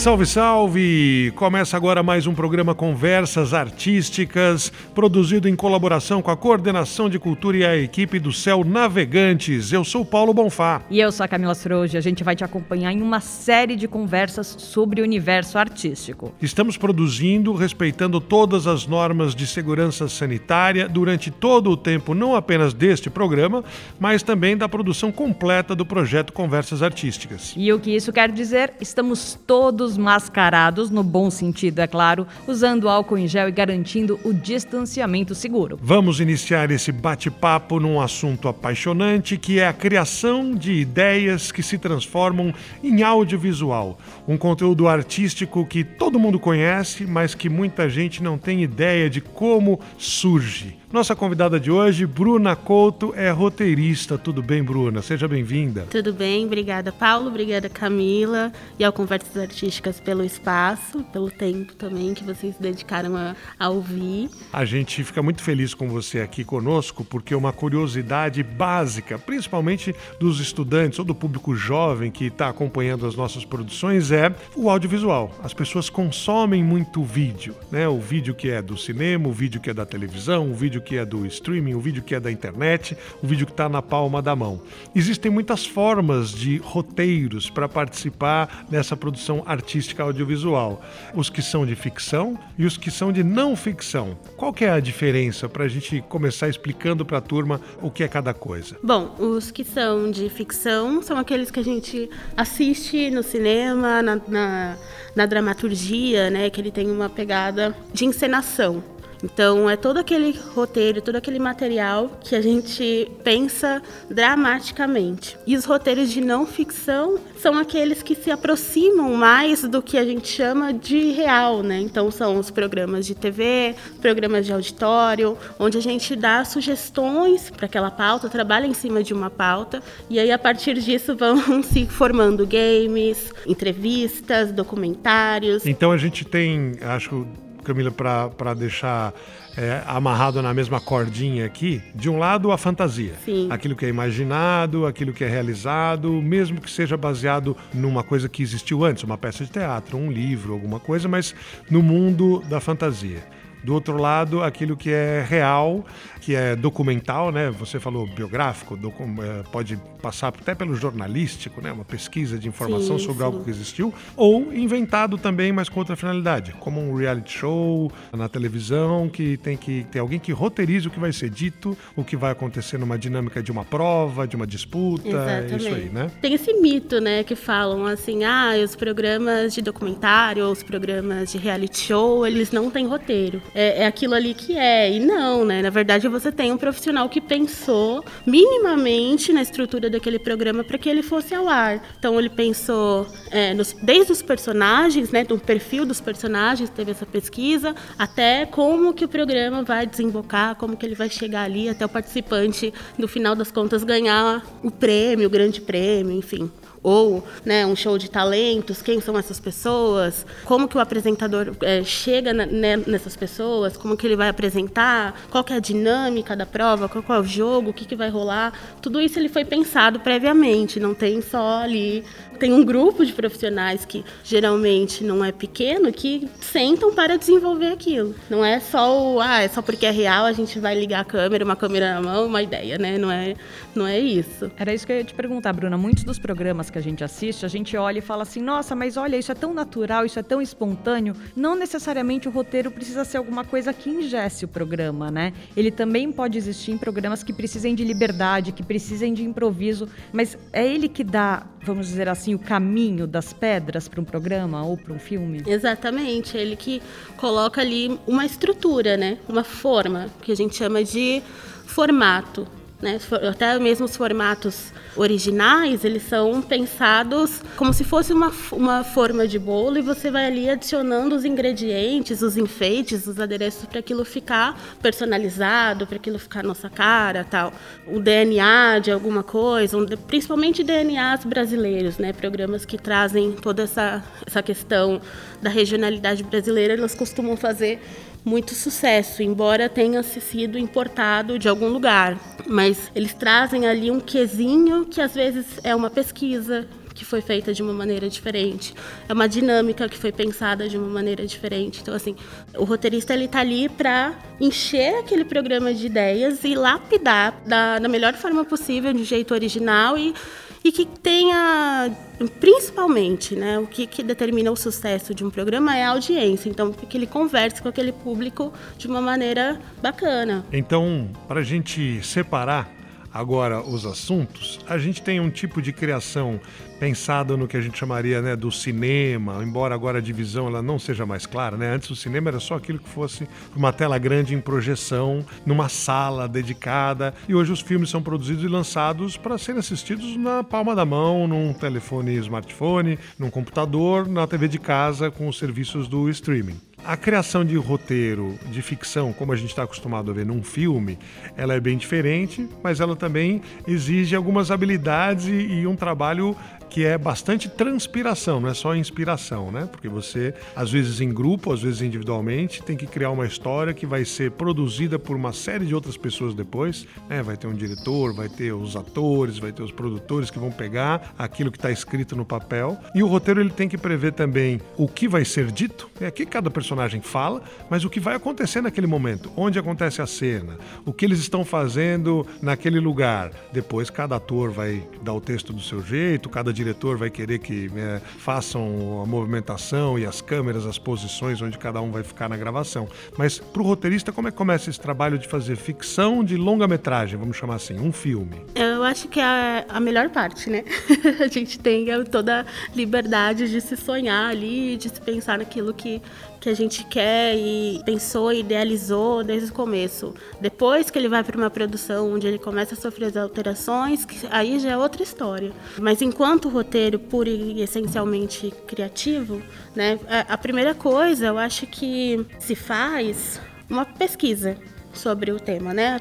Salve, salve! Começa agora mais um programa Conversas Artísticas, produzido em colaboração com a Coordenação de Cultura e a equipe do Céu Navegantes. Eu sou Paulo Bonfá. E eu sou a Camila Froge. A gente vai te acompanhar em uma série de conversas sobre o universo artístico. Estamos produzindo, respeitando todas as normas de segurança sanitária durante todo o tempo, não apenas deste programa, mas também da produção completa do projeto Conversas Artísticas. E o que isso quer dizer? Estamos todos todos mascarados, no bom sentido, é claro, usando álcool em gel e garantindo o distanciamento seguro. Vamos iniciar esse bate-papo num assunto apaixonante que é a criação de ideias que se transformam em audiovisual. Um conteúdo artístico que todo mundo conhece, mas que muita gente não tem ideia de como surge. Nossa convidada de hoje, Bruna Couto, é roteirista. Tudo bem, Bruna? Seja bem-vinda. Tudo bem, obrigada, Paulo, obrigada, Camila, e ao Conversas Artísticas pelo espaço, pelo tempo também que vocês dedicaram a, a ouvir. A gente fica muito feliz com você aqui conosco, porque uma curiosidade básica, principalmente dos estudantes ou do público jovem que está acompanhando as nossas produções, é o audiovisual. As pessoas consomem muito vídeo, né? O vídeo que é do cinema, o vídeo que é da televisão, o vídeo vídeo que é do streaming, o vídeo que é da internet, o vídeo que está na palma da mão. Existem muitas formas de roteiros para participar dessa produção artística audiovisual. Os que são de ficção e os que são de não ficção. Qual que é a diferença para a gente começar explicando para a turma o que é cada coisa? Bom, os que são de ficção são aqueles que a gente assiste no cinema, na, na, na dramaturgia, né? Que ele tem uma pegada de encenação. Então, é todo aquele roteiro, todo aquele material que a gente pensa dramaticamente. E os roteiros de não ficção são aqueles que se aproximam mais do que a gente chama de real, né? Então, são os programas de TV, programas de auditório, onde a gente dá sugestões para aquela pauta, trabalha em cima de uma pauta, e aí a partir disso vão se formando games, entrevistas, documentários. Então, a gente tem, acho Camila, para deixar é, amarrado na mesma cordinha aqui, de um lado a fantasia, Sim. aquilo que é imaginado, aquilo que é realizado, mesmo que seja baseado numa coisa que existiu antes, uma peça de teatro, um livro, alguma coisa, mas no mundo da fantasia. Do outro lado, aquilo que é real, que é documental, né? Você falou biográfico, docu é, pode passar até pelo jornalístico, né? Uma pesquisa de informação sim, sobre sim. algo que existiu, ou inventado também, mas com outra finalidade, como um reality show na televisão que tem que ter alguém que roteirize o que vai ser dito, o que vai acontecer numa dinâmica de uma prova, de uma disputa, Exatamente. é isso aí, né? Tem esse mito, né, que falam assim, ah, os programas de documentário, os programas de reality show, eles não têm roteiro é, é aquilo ali que é. E não, né? Na verdade, você tem um profissional que pensou minimamente na estrutura daquele programa para que ele fosse ao ar. Então, ele pensou é, nos, desde os personagens, né? Do perfil dos personagens, teve essa pesquisa, até como que o programa vai desembocar, como que ele vai chegar ali, até o participante, no final das contas, ganhar o prêmio, o grande prêmio, enfim ou né, um show de talentos, quem são essas pessoas, como que o apresentador é, chega na, né, nessas pessoas, como que ele vai apresentar, qual que é a dinâmica da prova, qual, qual é o jogo, o que, que vai rolar, tudo isso ele foi pensado previamente, não tem só ali tem um grupo de profissionais que geralmente não é pequeno que sentam para desenvolver aquilo. Não é só o, ah, é só porque é real a gente vai ligar a câmera, uma câmera na mão, uma ideia, né? Não é, não é isso. Era isso que eu ia te perguntar, Bruna. Muitos dos programas que a gente assiste, a gente olha e fala assim: "Nossa, mas olha, isso é tão natural, isso é tão espontâneo". Não necessariamente o roteiro precisa ser alguma coisa que ingesse o programa, né? Ele também pode existir em programas que precisem de liberdade, que precisem de improviso, mas é ele que dá, vamos dizer assim, o caminho das pedras para um programa ou para um filme? Exatamente, ele que coloca ali uma estrutura, né? Uma forma que a gente chama de formato. Né? Até mesmo os formatos originais, eles são pensados como se fosse uma, uma forma de bolo e você vai ali adicionando os ingredientes, os enfeites, os adereços para aquilo ficar personalizado, para aquilo ficar nossa cara, tal. O DNA de alguma coisa, principalmente DNAs brasileiros, né? Programas que trazem toda essa, essa questão da regionalidade brasileira, eles costumam fazer muito sucesso, embora tenha sido importado de algum lugar. Mas eles trazem ali um quesinho que às vezes é uma pesquisa que foi feita de uma maneira diferente, é uma dinâmica que foi pensada de uma maneira diferente. Então assim, o roteirista ele tá ali para encher aquele programa de ideias e lapidar da, da melhor forma possível, de jeito original e e que tenha, principalmente, né, o que, que determina o sucesso de um programa é a audiência. Então, que ele converse com aquele público de uma maneira bacana. Então, para a gente separar agora os assuntos, a gente tem um tipo de criação pensada no que a gente chamaria né, do cinema, embora agora a divisão ela não seja mais clara. Né? Antes o cinema era só aquilo que fosse uma tela grande em projeção, numa sala dedicada, e hoje os filmes são produzidos e lançados para serem assistidos na palma da mão, num telefone smartphone, num computador, na TV de casa com os serviços do streaming. A criação de roteiro de ficção, como a gente está acostumado a ver num filme, ela é bem diferente, mas ela também exige algumas habilidades e, e um trabalho que é bastante transpiração, não é só inspiração, né? Porque você, às vezes em grupo, às vezes individualmente, tem que criar uma história que vai ser produzida por uma série de outras pessoas depois, né? Vai ter um diretor, vai ter os atores, vai ter os produtores que vão pegar aquilo que está escrito no papel. E o roteiro ele tem que prever também o que vai ser dito, é aqui cada personagem fala, mas o que vai acontecer naquele momento, onde acontece a cena, o que eles estão fazendo naquele lugar. Depois cada ator vai dar o texto do seu jeito, cada diretor vai querer que é, façam a movimentação e as câmeras, as posições onde cada um vai ficar na gravação. Mas para o roteirista, como é que começa esse trabalho de fazer ficção de longa-metragem, vamos chamar assim, um filme? Eu acho que é a melhor parte, né? a gente tem toda a liberdade de se sonhar ali, de se pensar naquilo que que a gente quer e pensou e idealizou desde o começo. Depois que ele vai para uma produção onde ele começa a sofrer as alterações, aí já é outra história. Mas enquanto roteiro puro e essencialmente criativo, né, a primeira coisa eu acho que se faz uma pesquisa sobre o tema, né?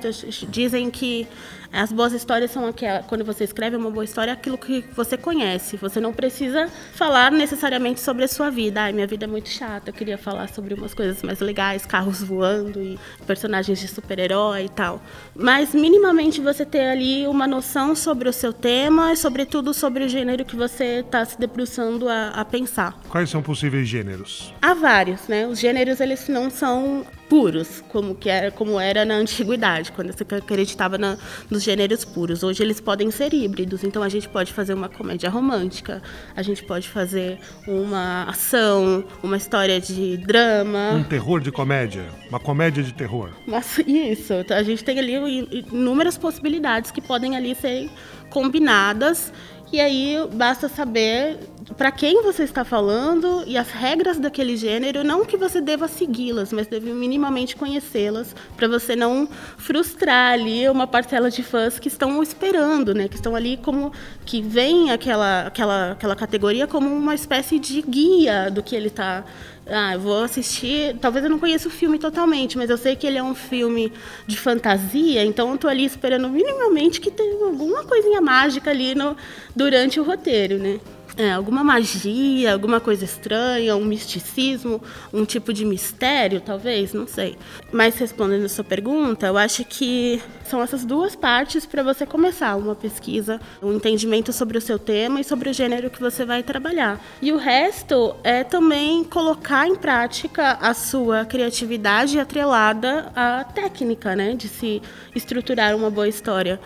Dizem que as boas histórias são aquelas, quando você escreve uma boa história, aquilo que você conhece. Você não precisa falar necessariamente sobre a sua vida. Ai, minha vida é muito chata, eu queria falar sobre umas coisas mais legais, carros voando e personagens de super-herói e tal. Mas minimamente você ter ali uma noção sobre o seu tema e sobretudo sobre o gênero que você está se debruçando a, a pensar. Quais são possíveis gêneros? Há vários, né? Os gêneros eles não são puros, como que era, como era na antiguidade, quando você acreditava na, nos gêneros puros. Hoje eles podem ser híbridos, então a gente pode fazer uma comédia romântica, a gente pode fazer uma ação, uma história de drama. Um terror de comédia, uma comédia de terror. Mas isso, a gente tem ali inúmeras possibilidades que podem ali ser combinadas e aí basta saber para quem você está falando e as regras daquele gênero, não que você deva segui-las, mas deve minimamente conhecê-las, para você não frustrar ali uma parcela de fãs que estão esperando, né? Que estão ali como que vem aquela aquela aquela categoria como uma espécie de guia do que ele está ah, eu vou assistir. Talvez eu não conheça o filme totalmente, mas eu sei que ele é um filme de fantasia, então eu tô ali esperando minimamente que tenha alguma coisinha mágica ali no, durante o roteiro, né? É, alguma magia, alguma coisa estranha, um misticismo, um tipo de mistério, talvez, não sei. Mas respondendo a sua pergunta, eu acho que são essas duas partes para você começar uma pesquisa, um entendimento sobre o seu tema e sobre o gênero que você vai trabalhar. E o resto é também colocar em prática a sua criatividade atrelada à técnica, né, de se estruturar uma boa história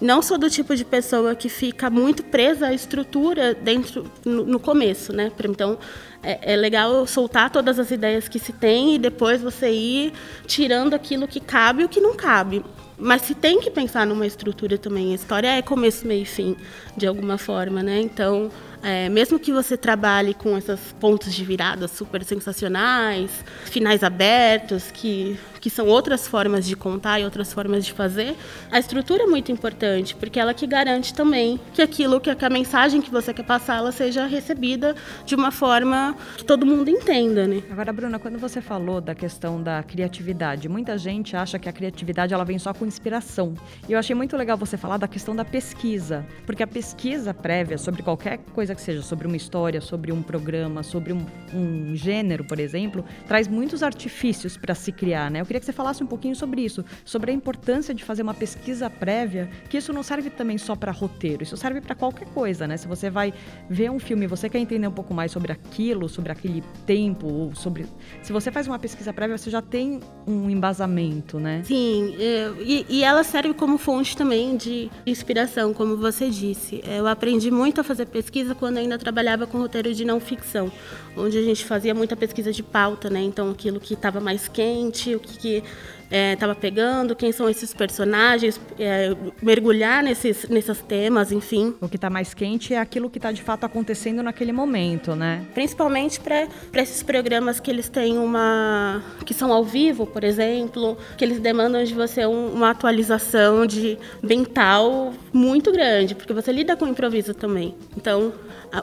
não sou do tipo de pessoa que fica muito presa à estrutura dentro no, no começo, né? Então é, é, legal soltar todas as ideias que se tem e depois você ir tirando aquilo que cabe e o que não cabe. Mas se tem que pensar numa estrutura também. A história é começo, meio e fim, de alguma forma, né? Então, é, mesmo que você trabalhe com esses pontos de virada super sensacionais, finais abertos, que que são outras formas de contar e outras formas de fazer, a estrutura é muito importante, porque ela que garante também que aquilo, que a mensagem que você quer passar, ela seja recebida de uma forma que todo mundo entenda, né? Agora, Bruna, quando você falou da questão da criatividade, muita gente acha que a criatividade ela vem só com inspiração. E eu achei muito legal você falar da questão da pesquisa, porque a pesquisa prévia sobre qualquer coisa que seja, sobre uma história, sobre um programa, sobre um, um gênero, por exemplo, traz muitos artifícios para se criar, né? Queria que você falasse um pouquinho sobre isso, sobre a importância de fazer uma pesquisa prévia, que isso não serve também só para roteiro, isso serve para qualquer coisa, né? Se você vai ver um filme, você quer entender um pouco mais sobre aquilo, sobre aquele tempo, ou sobre, se você faz uma pesquisa prévia, você já tem um embasamento, né? Sim, é, e, e ela serve como fonte também de inspiração, como você disse. Eu aprendi muito a fazer pesquisa quando ainda trabalhava com roteiro de não ficção, onde a gente fazia muita pesquisa de pauta, né? Então aquilo que estava mais quente, o que, que estava é, pegando, quem são esses personagens, é, mergulhar nesses, nesses temas, enfim. O que está mais quente é aquilo que está de fato acontecendo naquele momento, né? Principalmente para esses programas que eles têm uma. que são ao vivo, por exemplo, que eles demandam de você um, uma atualização de mental muito grande, porque você lida com improviso também. Então,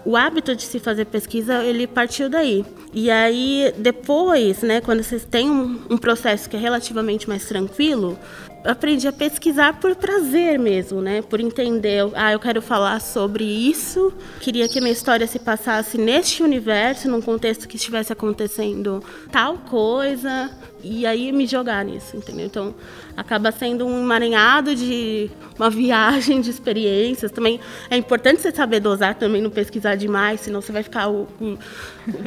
o hábito de se fazer pesquisa ele partiu daí. E aí depois, né, quando vocês têm um, um processo que é relativamente mais tranquilo, aprendi a pesquisar por prazer mesmo, né? Por entender, ah, eu quero falar sobre isso, queria que minha história se passasse neste universo, num contexto que estivesse acontecendo tal coisa, e aí me jogar nisso, entendeu? Então, acaba sendo um emaranhado de uma viagem de experiências. Também é importante você saber dosar também, não pesquisar demais, senão você vai ficar o, o,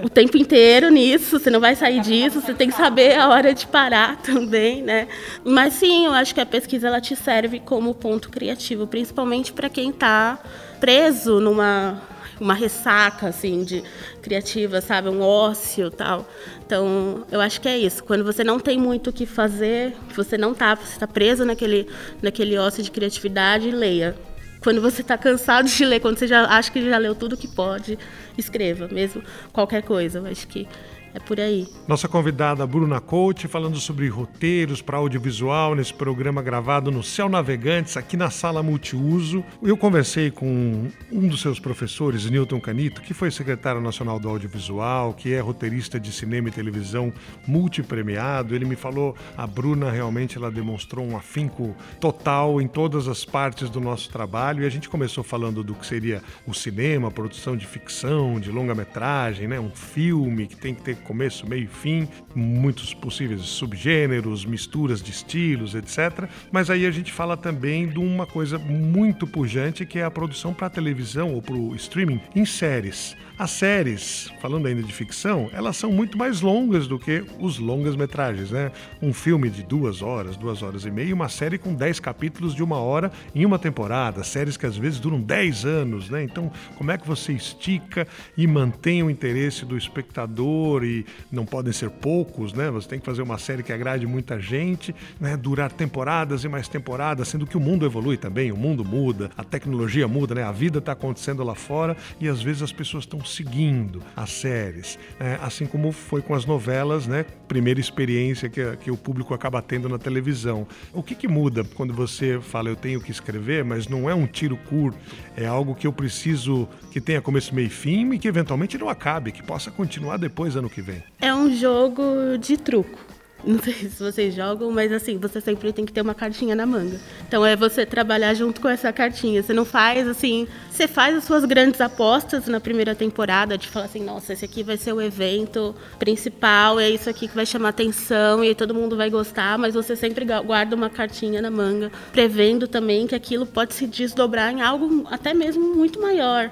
o tempo inteiro nisso, você não vai sair disso, você tem que saber a hora de parar também, né? Mas sim, eu acho que a pesquisa ela te serve como ponto criativo, principalmente para quem está preso numa uma ressaca assim de criativa, sabe, um ócio, tal. Então, eu acho que é isso. Quando você não tem muito o que fazer, você não tá, você está preso naquele naquele ócio de criatividade, leia. Quando você está cansado de ler, quando você já acha que já leu tudo que pode, escreva, mesmo qualquer coisa. Eu acho que é por aí. Nossa convidada Bruna Coach falando sobre roteiros para audiovisual nesse programa gravado no Céu Navegantes, aqui na sala multiuso. Eu conversei com um dos seus professores, Newton Canito, que foi secretário nacional do audiovisual, que é roteirista de cinema e televisão multipremiado. Ele me falou, a Bruna realmente ela demonstrou um afinco total em todas as partes do nosso trabalho e a gente começou falando do que seria o cinema, produção de ficção, de longa-metragem, né, um filme que tem que ter começo, meio e fim, muitos possíveis subgêneros, misturas de estilos, etc. Mas aí a gente fala também de uma coisa muito pujante que é a produção para televisão ou para o streaming em séries. As séries, falando ainda de ficção, elas são muito mais longas do que os longas metragens, né? Um filme de duas horas, duas horas e meia, uma série com dez capítulos de uma hora em uma temporada, séries que às vezes duram dez anos, né? Então, como é que você estica e mantém o interesse do espectador e não podem ser poucos, né? Você tem que fazer uma série que agrade muita gente, né? Durar temporadas e mais temporadas, sendo que o mundo evolui também, o mundo muda, a tecnologia muda, né? A vida está acontecendo lá fora e às vezes as pessoas estão seguindo as séries, né? assim como foi com as novelas, né? Primeira experiência que, que o público acaba tendo na televisão. O que, que muda quando você fala eu tenho que escrever, mas não é um tiro curto, é algo que eu preciso que tenha começo, meio e fim e que eventualmente não acabe, que possa continuar depois ano que vem? É um jogo de truco. Não sei se vocês jogam, mas assim, você sempre tem que ter uma cartinha na manga. Então é você trabalhar junto com essa cartinha. Você não faz assim, você faz as suas grandes apostas na primeira temporada, de falar assim, nossa, esse aqui vai ser o evento principal, é isso aqui que vai chamar atenção e todo mundo vai gostar, mas você sempre guarda uma cartinha na manga, prevendo também que aquilo pode se desdobrar em algo até mesmo muito maior.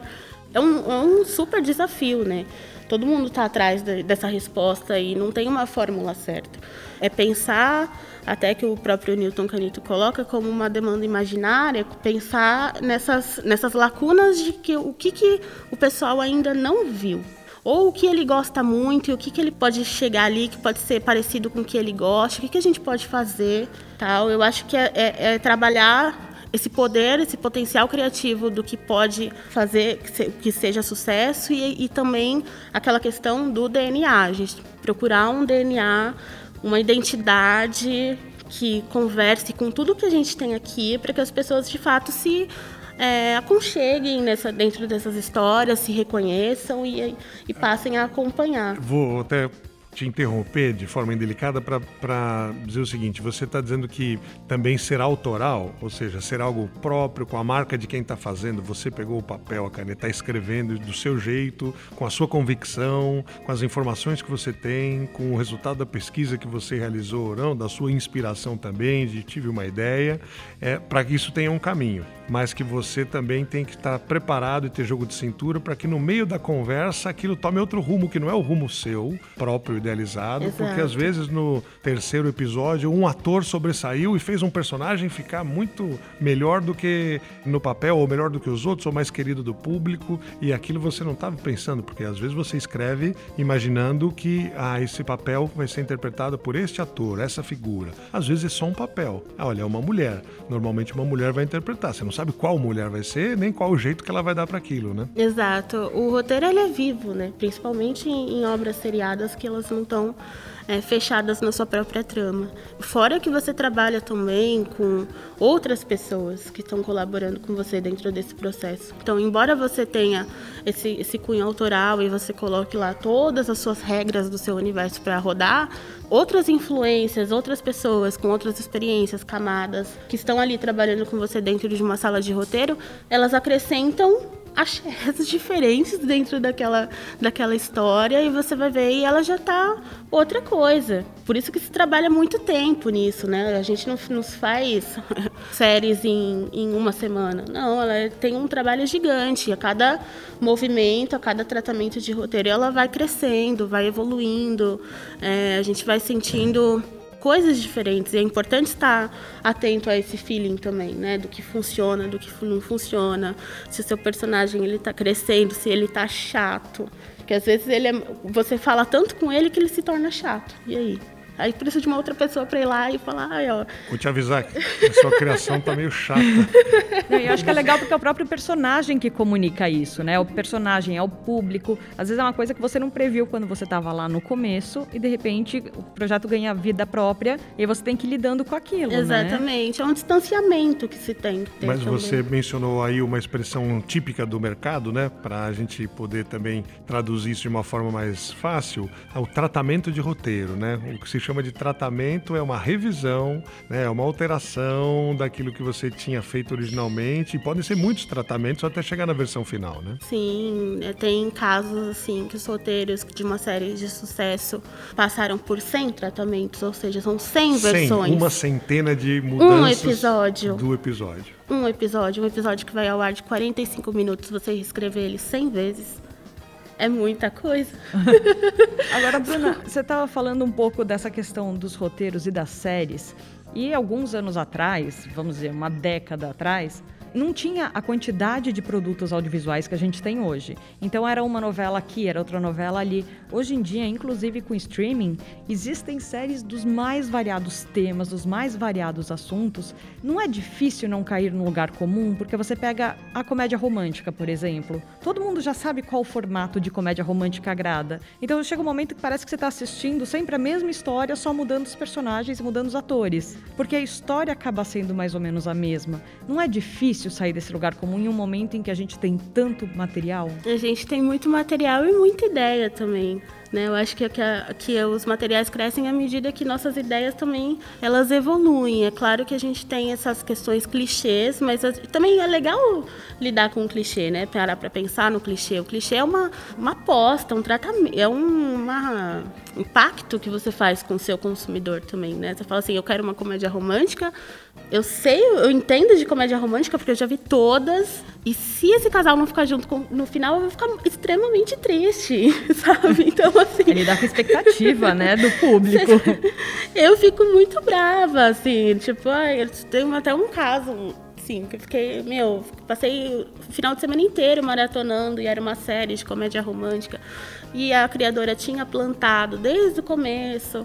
É um, é um super desafio, né? Todo mundo está atrás de, dessa resposta e não tem uma fórmula certa. É pensar, até que o próprio Newton Canito coloca como uma demanda imaginária, pensar nessas, nessas lacunas de que o que, que o pessoal ainda não viu ou o que ele gosta muito e o que, que ele pode chegar ali que pode ser parecido com o que ele gosta, o que, que a gente pode fazer, tal. Eu acho que é, é, é trabalhar esse poder, esse potencial criativo do que pode fazer que seja sucesso e, e também aquela questão do DNA, a gente procurar um DNA uma identidade que converse com tudo que a gente tem aqui para que as pessoas de fato se é, aconcheguem nessa, dentro dessas histórias, se reconheçam e, e passem a acompanhar. Vou até te interromper de forma indelicada para dizer o seguinte: você está dizendo que também será autoral, ou seja, será algo próprio, com a marca de quem está fazendo. Você pegou o papel, a caneta, está escrevendo do seu jeito, com a sua convicção, com as informações que você tem, com o resultado da pesquisa que você realizou, não, da sua inspiração também, de tive uma ideia, é, para que isso tenha um caminho mas que você também tem que estar preparado e ter jogo de cintura para que no meio da conversa aquilo tome outro rumo que não é o rumo seu, próprio, idealizado, Exato. porque às vezes no terceiro episódio um ator sobressaiu e fez um personagem ficar muito melhor do que no papel, ou melhor do que os outros, ou mais querido do público, e aquilo você não estava pensando, porque às vezes você escreve imaginando que ah, esse papel vai ser interpretado por este ator, essa figura. Às vezes é só um papel. Ah, olha, é uma mulher. Normalmente uma mulher vai interpretar. Você não sabe qual mulher vai ser, nem qual o jeito que ela vai dar para aquilo, né? Exato. O roteiro ele é vivo, né? Principalmente em, obras seriadas que elas não estão é, fechadas na sua própria trama. Fora que você trabalha também com outras pessoas que estão colaborando com você dentro desse processo. Então, embora você tenha esse, esse cunho autoral e você coloque lá todas as suas regras do seu universo para rodar, outras influências, outras pessoas com outras experiências, camadas, que estão ali trabalhando com você dentro de uma sala de roteiro, elas acrescentam axés diferentes dentro daquela, daquela história e você vai ver e ela já tá outra coisa. Por isso que se trabalha muito tempo nisso, né? A gente não, não faz séries em, em uma semana. Não, ela tem um trabalho gigante. A cada movimento, a cada tratamento de roteiro, ela vai crescendo, vai evoluindo. É, a gente vai sentindo coisas diferentes. E é importante estar atento a esse feeling também, né? Do que funciona, do que não funciona. Se o seu personagem ele tá crescendo, se ele tá chato. Porque às vezes ele é, você fala tanto com ele que ele se torna chato. E aí? Aí precisa de uma outra pessoa para ir lá e falar, ai, ó. Vou te avisar que a sua criação tá meio chata. eu acho que é legal porque é o próprio personagem que comunica isso, né? O personagem é o público. Às vezes é uma coisa que você não previu quando você estava lá no começo e de repente o projeto ganha vida própria e você tem que ir lidando com aquilo. Né? Exatamente. Né? É um distanciamento que se tem. Que Mas também. você mencionou aí uma expressão típica do mercado, né? Para a gente poder também traduzir isso de uma forma mais fácil, é o tratamento de roteiro, né? O que se chama de tratamento é uma revisão, né, é uma alteração daquilo que você tinha feito originalmente. E podem ser muitos tratamentos até chegar na versão final, né? Sim, é, tem casos assim que os roteiros de uma série de sucesso passaram por 100 tratamentos, ou seja, são 100 versões. Uma centena de mudanças um episódio. do episódio. Um episódio, um episódio que vai ao ar de 45 minutos, você reescrever ele 100 vezes é muita coisa. Agora, Bruna, você estava falando um pouco dessa questão dos roteiros e das séries. E alguns anos atrás, vamos dizer, uma década atrás, não tinha a quantidade de produtos audiovisuais que a gente tem hoje. Então era uma novela aqui, era outra novela ali. Hoje em dia, inclusive com streaming, existem séries dos mais variados temas, dos mais variados assuntos. Não é difícil não cair no lugar comum, porque você pega a comédia romântica, por exemplo. Todo mundo já sabe qual formato de comédia romântica agrada. Então chega um momento que parece que você está assistindo sempre a mesma história, só mudando os personagens e mudando os atores. Porque a história acaba sendo mais ou menos a mesma. Não é difícil difícil sair desse lugar comum em um momento em que a gente tem tanto material? A gente tem muito material e muita ideia também. Né? Eu acho que, que, a, que, os materiais crescem à medida que nossas ideias também elas evoluem. É claro que a gente tem essas questões clichês, mas também é legal lidar com o clichê, né? Parar para pensar no clichê. O clichê é uma, uma aposta, um tratamento, é um uma, um pacto que você faz com o seu consumidor também, né? Você fala assim, eu quero uma comédia romântica, eu sei, eu entendo de comédia romântica porque eu já vi todas. E se esse casal não ficar junto com, no final, eu vou ficar extremamente triste, sabe? Então, assim. Ele dá com expectativa, né, do público. Eu fico muito brava, assim. Tipo, ai, eu tenho até um caso, assim, que eu fiquei, meu, passei o final de semana inteiro maratonando e era uma série de comédia romântica. E a criadora tinha plantado desde o começo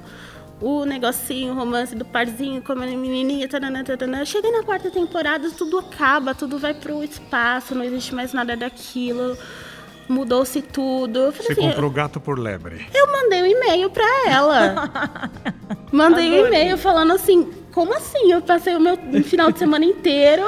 o negocinho, o romance do parzinho com a menininha, taranã, taranã. Cheguei na quarta temporada, tudo acaba, tudo vai pro espaço, não existe mais nada daquilo. Mudou-se tudo. Você assim, comprou gato por lebre. Eu mandei um e-mail pra ela. Mandei Adorei. um e-mail falando assim, como assim? Eu passei o meu final de semana inteiro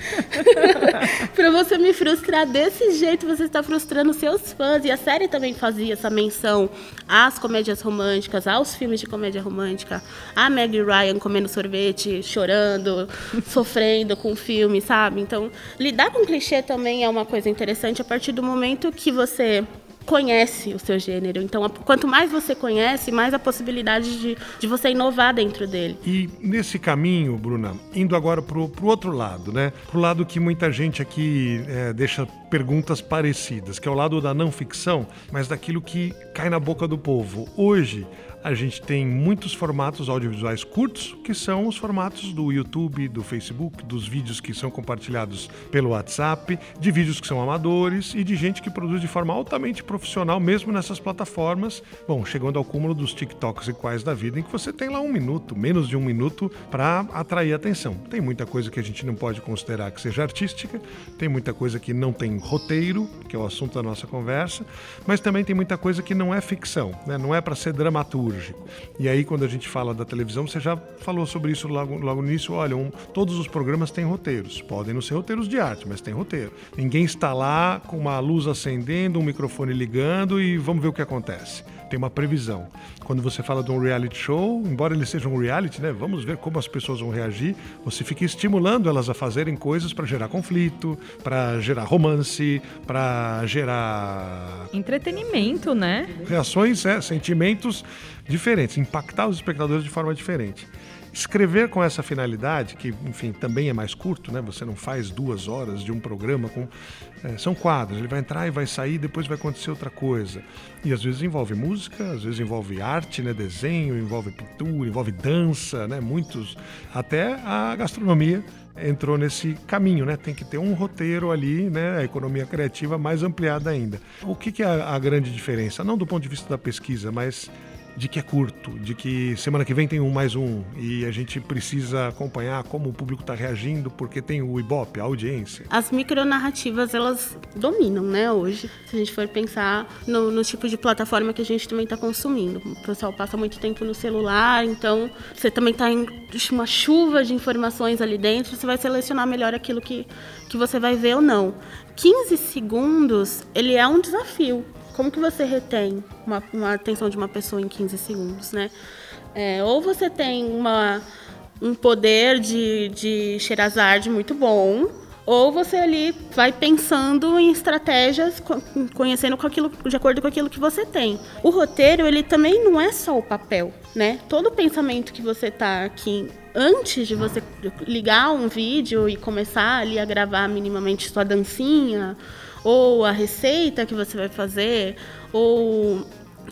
para você me frustrar desse jeito, você está frustrando seus fãs. E a série também fazia essa menção às comédias românticas, aos filmes de comédia romântica, a Meg Ryan comendo sorvete, chorando, sofrendo com o filme, sabe? Então, lidar com clichê também é uma coisa interessante a partir do momento que você conhece o seu gênero. Então, quanto mais você conhece, mais a possibilidade de, de você inovar dentro dele. E nesse caminho, Bruna, indo agora para o outro lado, né? Para o lado que muita gente aqui é, deixa perguntas parecidas, que é o lado da não ficção, mas daquilo que cai na boca do povo. Hoje, a gente tem muitos formatos audiovisuais curtos, que são os formatos do YouTube, do Facebook, dos vídeos que são compartilhados pelo WhatsApp, de vídeos que são amadores e de gente que produz de forma altamente profissional, mesmo nessas plataformas. Bom, chegando ao cúmulo dos TikToks e quais da vida, em que você tem lá um minuto, menos de um minuto, para atrair atenção. Tem muita coisa que a gente não pode considerar que seja artística, tem muita coisa que não tem roteiro, que é o assunto da nossa conversa, mas também tem muita coisa que não é ficção, né? não é para ser dramaturgo litúrgico. E aí, quando a gente fala da televisão, você já falou sobre isso logo, logo no início. Olha, um, todos os programas têm roteiros. Podem não ser roteiros de arte, mas tem roteiro. Ninguém está lá com uma luz acendendo, um microfone ligando e vamos ver o que acontece tem uma previsão. Quando você fala de um reality show, embora ele seja um reality, né, vamos ver como as pessoas vão reagir, você fica estimulando elas a fazerem coisas para gerar conflito, para gerar romance, para gerar entretenimento, né? Reações, é, sentimentos diferentes, impactar os espectadores de forma diferente. Escrever com essa finalidade, que, enfim, também é mais curto, né? Você não faz duas horas de um programa com. É, são quadros, ele vai entrar e vai sair, depois vai acontecer outra coisa. E às vezes envolve música, às vezes envolve arte, né? Desenho, envolve pintura, envolve dança, né? Muitos. Até a gastronomia entrou nesse caminho, né? Tem que ter um roteiro ali, né? A economia criativa mais ampliada ainda. O que, que é a, grande diferença? Não do ponto de vista da pesquisa, mas de que é curto, de que semana que vem tem um mais um e a gente precisa acompanhar como o público está reagindo porque tem o Ibope, a audiência. As micronarrativas elas dominam, né, hoje. Se a gente for pensar no, no tipo de plataforma que a gente também está consumindo. O pessoal passa muito tempo no celular, então você também está em uma chuva de informações ali dentro, você vai selecionar melhor aquilo que, que você vai ver ou não. 15 segundos, ele é um desafio como que você retém uma, uma atenção de uma pessoa em 15 segundos, né? É, ou você tem uma, um poder de, de Sherazade muito bom, ou você ali vai pensando em estratégias, conhecendo com aquilo, de acordo com aquilo que você tem. O roteiro, ele também não é só o papel, né? Todo pensamento que você tá aqui antes de você ligar um vídeo e começar ali a gravar minimamente sua dancinha, ou a receita que você vai fazer, ou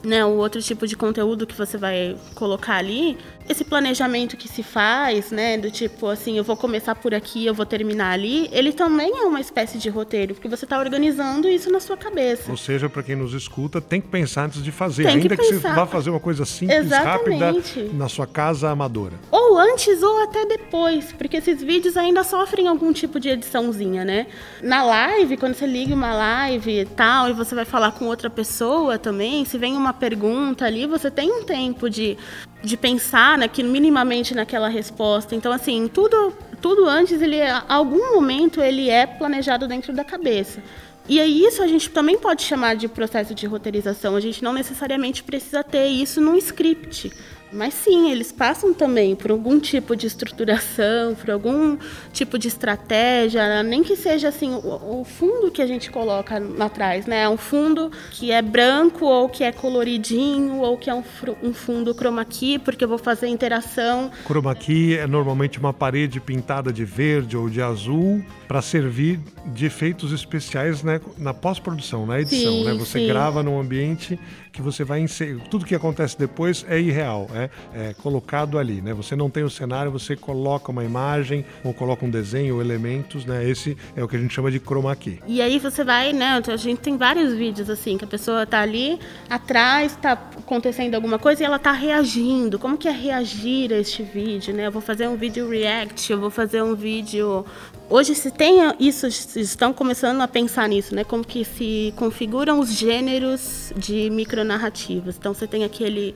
né, o outro tipo de conteúdo que você vai colocar ali, esse planejamento que se faz, né, do tipo assim, eu vou começar por aqui, eu vou terminar ali, ele também é uma espécie de roteiro, porque você está organizando isso na sua cabeça. Ou seja, para quem nos escuta, tem que pensar antes de fazer, ainda que, que, você vá fazer uma coisa simples, Exatamente. rápida, na sua casa amadora. Ou antes ou até depois, porque esses vídeos ainda sofrem algum tipo de ediçãozinha, né? Na live, quando você liga uma live e tal, e você vai falar com outra pessoa também, se vem uma pergunta ali, você tem um tempo de de pensar naquilo, minimamente naquela resposta. Então, assim, tudo, tudo antes, ele, algum momento, ele é planejado dentro da cabeça. E aí isso a gente também pode chamar de processo de roteirização. A gente não necessariamente precisa ter isso num script. Mas sim, eles passam também por algum tipo de estruturação, por algum tipo de estratégia, nem que seja assim o, o fundo que a gente coloca atrás, né? Um fundo que é branco ou que é coloridinho ou que é um, um fundo chroma key, porque eu vou fazer interação. Chroma key é normalmente uma parede pintada de verde ou de azul para servir de efeitos especiais né, na pós-produção, na edição. Sim, né? Você sim. grava num ambiente que você vai inserir. Tudo que acontece depois é irreal, é, é, colocado ali. Né? Você não tem o cenário, você coloca uma imagem ou coloca um desenho ou elementos. Né? Esse é o que a gente chama de chroma key. E aí você vai, né? A gente tem vários vídeos assim, que a pessoa está ali atrás, está acontecendo alguma coisa e ela está reagindo. Como que é reagir a este vídeo? Né? Eu vou fazer um vídeo react, eu vou fazer um vídeo hoje se tem isso, estão começando a pensar nisso, né? Como que se configuram os gêneros de micronarrativas. Então você tem aquele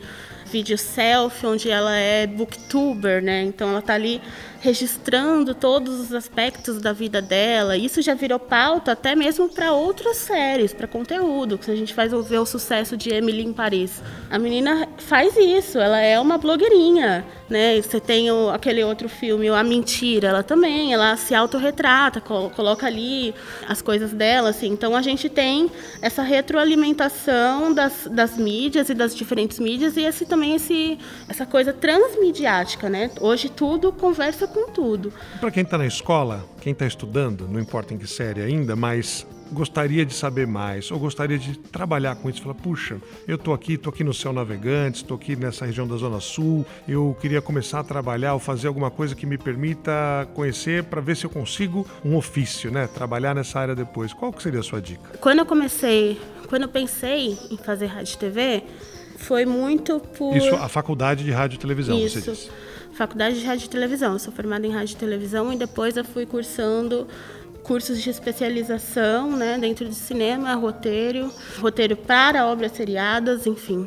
vídeo selfie onde ela é booktuber, né? Então ela está ali registrando todos os aspectos da vida dela. Isso já virou pauta até mesmo para outras séries, para conteúdo. Se a gente faz ver o sucesso de Emily em Paris, a menina faz isso. Ela é uma blogueirinha, né? Você tem o, aquele outro filme, A Mentira. Ela também, ela se autorretrata, coloca ali as coisas dela, assim. Então a gente tem essa retroalimentação das, das mídias e das diferentes mídias e esse também esse essa coisa transmediática, né? Hoje tudo conversa com tudo. Para quem está na escola, quem está estudando, não importa em que série ainda, mas gostaria de saber mais ou gostaria de trabalhar com isso, falar, puxa, eu estou aqui, estou aqui no Céu Navegante, estou aqui nessa região da Zona Sul, eu queria começar a trabalhar ou fazer alguma coisa que me permita conhecer para ver se eu consigo um ofício, né? Trabalhar nessa área depois. Qual que seria a sua dica? Quando eu comecei, quando eu pensei em fazer rádio e TV, foi muito por... Isso, a faculdade de rádio e televisão, Isso. você disse faculdade de rádio e televisão. Eu sou formada em rádio e televisão e depois eu fui cursando cursos de especialização, né, dentro de cinema, roteiro, roteiro para obras seriadas, enfim.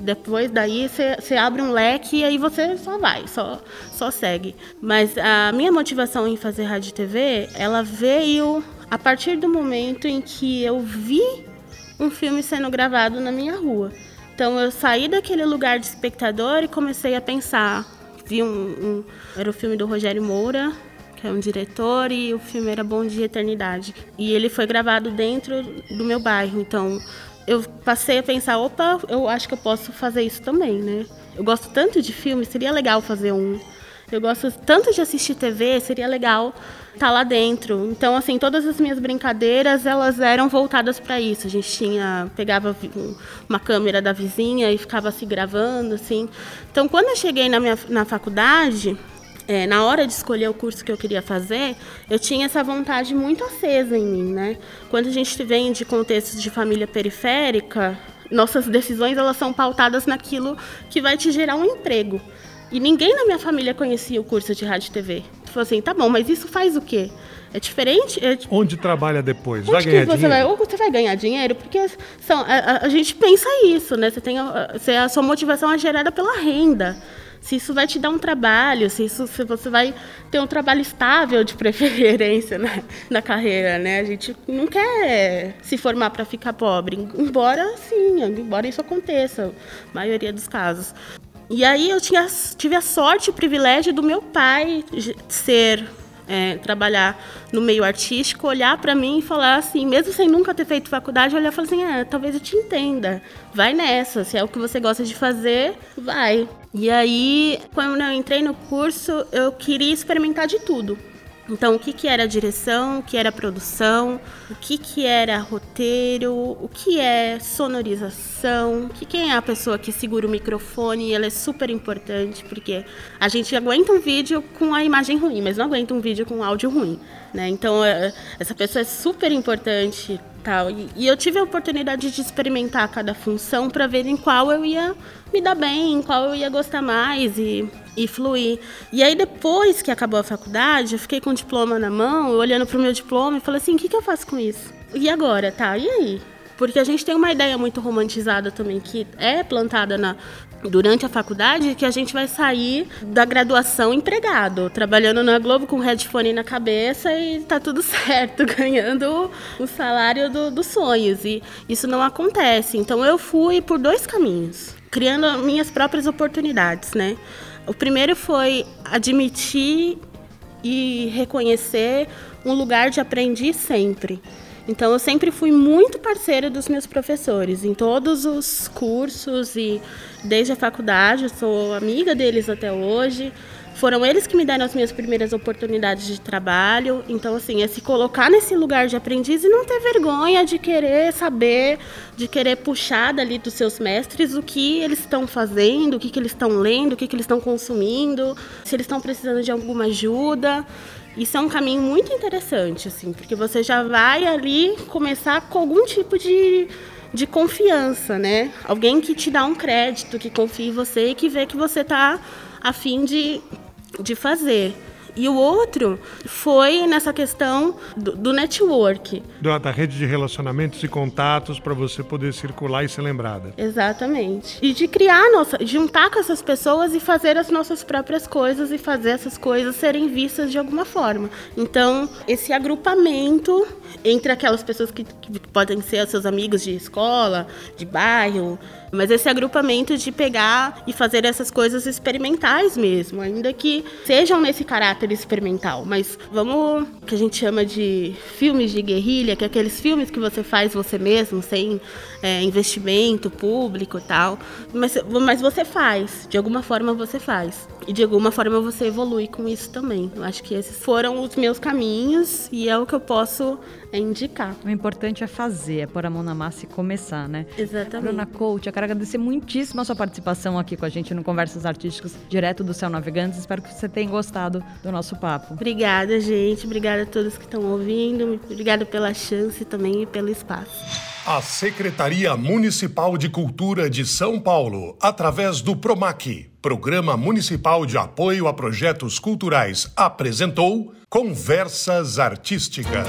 Depois daí você abre um leque e aí você só vai, só, só segue. Mas a minha motivação em fazer rádio e TV, ela veio a partir do momento em que eu vi um filme sendo gravado na minha rua. Então eu saí daquele lugar de espectador e comecei a pensar, vi um, um, Era o filme do Rogério Moura, que é um diretor, e o filme era Bom Dia Eternidade. E ele foi gravado dentro do meu bairro, então eu passei a pensar, opa, eu acho que eu posso fazer isso também, né? Eu gosto tanto de filme, seria legal fazer um. Eu gosto tanto de assistir TV, seria legal estar tá lá dentro. Então, assim, todas as minhas brincadeiras, elas eram voltadas para isso. A gente tinha pegava uma câmera da vizinha e ficava se gravando, assim. Então, quando eu cheguei na minha na faculdade, é, na hora de escolher o curso que eu queria fazer, eu tinha essa vontade muito acesa em mim, né? Quando a gente vem de contextos de família periférica, nossas decisões elas são pautadas naquilo que vai te gerar um emprego. E ninguém na minha família conhecia o curso de rádio e TV. Falou assim, tá bom, mas isso faz o quê? É diferente? É... Onde trabalha depois? Vai ganhar você dinheiro? Vai, ou você vai ganhar dinheiro, porque são, a, a, gente pensa isso, né? Você tem a, a sua motivação é gerada pela renda se isso vai te dar um trabalho, se, isso, se você vai ter um trabalho estável de preferência né, na carreira, né? A gente não quer se formar para ficar pobre, embora sim, embora isso aconteça, maioria dos casos. E aí eu tinha, tive a sorte, o privilégio do meu pai ser é, trabalhar no meio artístico, olhar para mim e falar assim, mesmo sem nunca ter feito faculdade, olhar e falar assim, ah, talvez eu te entenda, vai nessa, se é o que você gosta de fazer, vai. E aí, quando eu entrei no curso, eu queria experimentar de tudo. Então, o que, que era direção, o que era produção, o que, que era roteiro, o que é sonorização, que quem é a pessoa que segura o microfone, ela é super importante, porque a gente aguenta um vídeo com a imagem ruim, mas não aguenta um vídeo com áudio ruim. Né? Então, é, essa pessoa é super importante tal. E, e, eu tive a oportunidade de experimentar cada função para ver em qual eu ia me dar bem, em qual eu ia gostar mais e, e fluir. E aí depois que acabou a faculdade, eu fiquei com o diploma na mão, olhando para o meu diploma e falei assim, o que, que eu faço com isso? E agora, tá? E aí? Porque a gente tem uma ideia muito romantizada também, que é plantada na, durante a faculdade, que a gente vai sair da graduação empregado, trabalhando na Globo com headphone na cabeça e tá tudo certo, ganhando o salário do, dos sonhos. E isso não acontece. Então eu fui por dois caminhos, criando minhas próprias oportunidades, né? O primeiro foi admitir e reconhecer um lugar de aprendiz sempre. Então eu sempre fui muito parceira dos meus professores em todos os cursos e desde a faculdade, eu sou amiga deles até hoje. Foram eles que me deram as minhas primeiras oportunidades de trabalho. Então, assim, é se colocar nesse lugar de aprendiz e não ter vergonha de querer saber, de querer puxar dali dos seus mestres o que eles estão fazendo, o que, que eles estão lendo, o que, que eles estão consumindo, se eles estão precisando de alguma ajuda. Isso é um caminho muito interessante, assim, porque você já vai ali começar com algum tipo de, de confiança, né? Alguém que te dá um crédito, que confia em você e que vê que você está a fim de, de fazer. E o outro foi nessa questão do, do network. Da, da rede de relacionamentos e contatos para você poder circular e ser lembrada. Exatamente. E de criar nossa, juntar com essas pessoas e fazer as nossas próprias coisas e fazer essas coisas serem vistas de alguma forma. Então, esse agrupamento entre aquelas pessoas que, que podem ser seus amigos de escola, de bairro, mas esse agrupamento de pegar e fazer essas coisas experimentais mesmo, ainda que sejam nesse caráter experimental. Mas vamos, que a gente chama de filmes de guerrilha, que é aqueles filmes que você faz você mesmo, sem é, investimento público e tal. Mas, mas você faz, de alguma forma você faz. E de alguma forma você evolui com isso também. Eu acho que esses foram os meus caminhos e é o que eu posso é, indicar. O importante é fazer, é pôr a mão na massa e começar, né? Exatamente. Bruna Coach, eu quero agradecer muitíssimo a sua participação aqui com a gente no Conversas Artísticas, direto do Céu Navegantes. Espero que você tenha gostado do nosso papo. Obrigada, gente. Obrigada a todos que estão ouvindo. Obrigada pela chance também e pelo espaço. A Secretaria Municipal de Cultura de São Paulo, através do PROMAC, Programa Municipal de Apoio a Projetos Culturais, apresentou Conversas Artísticas.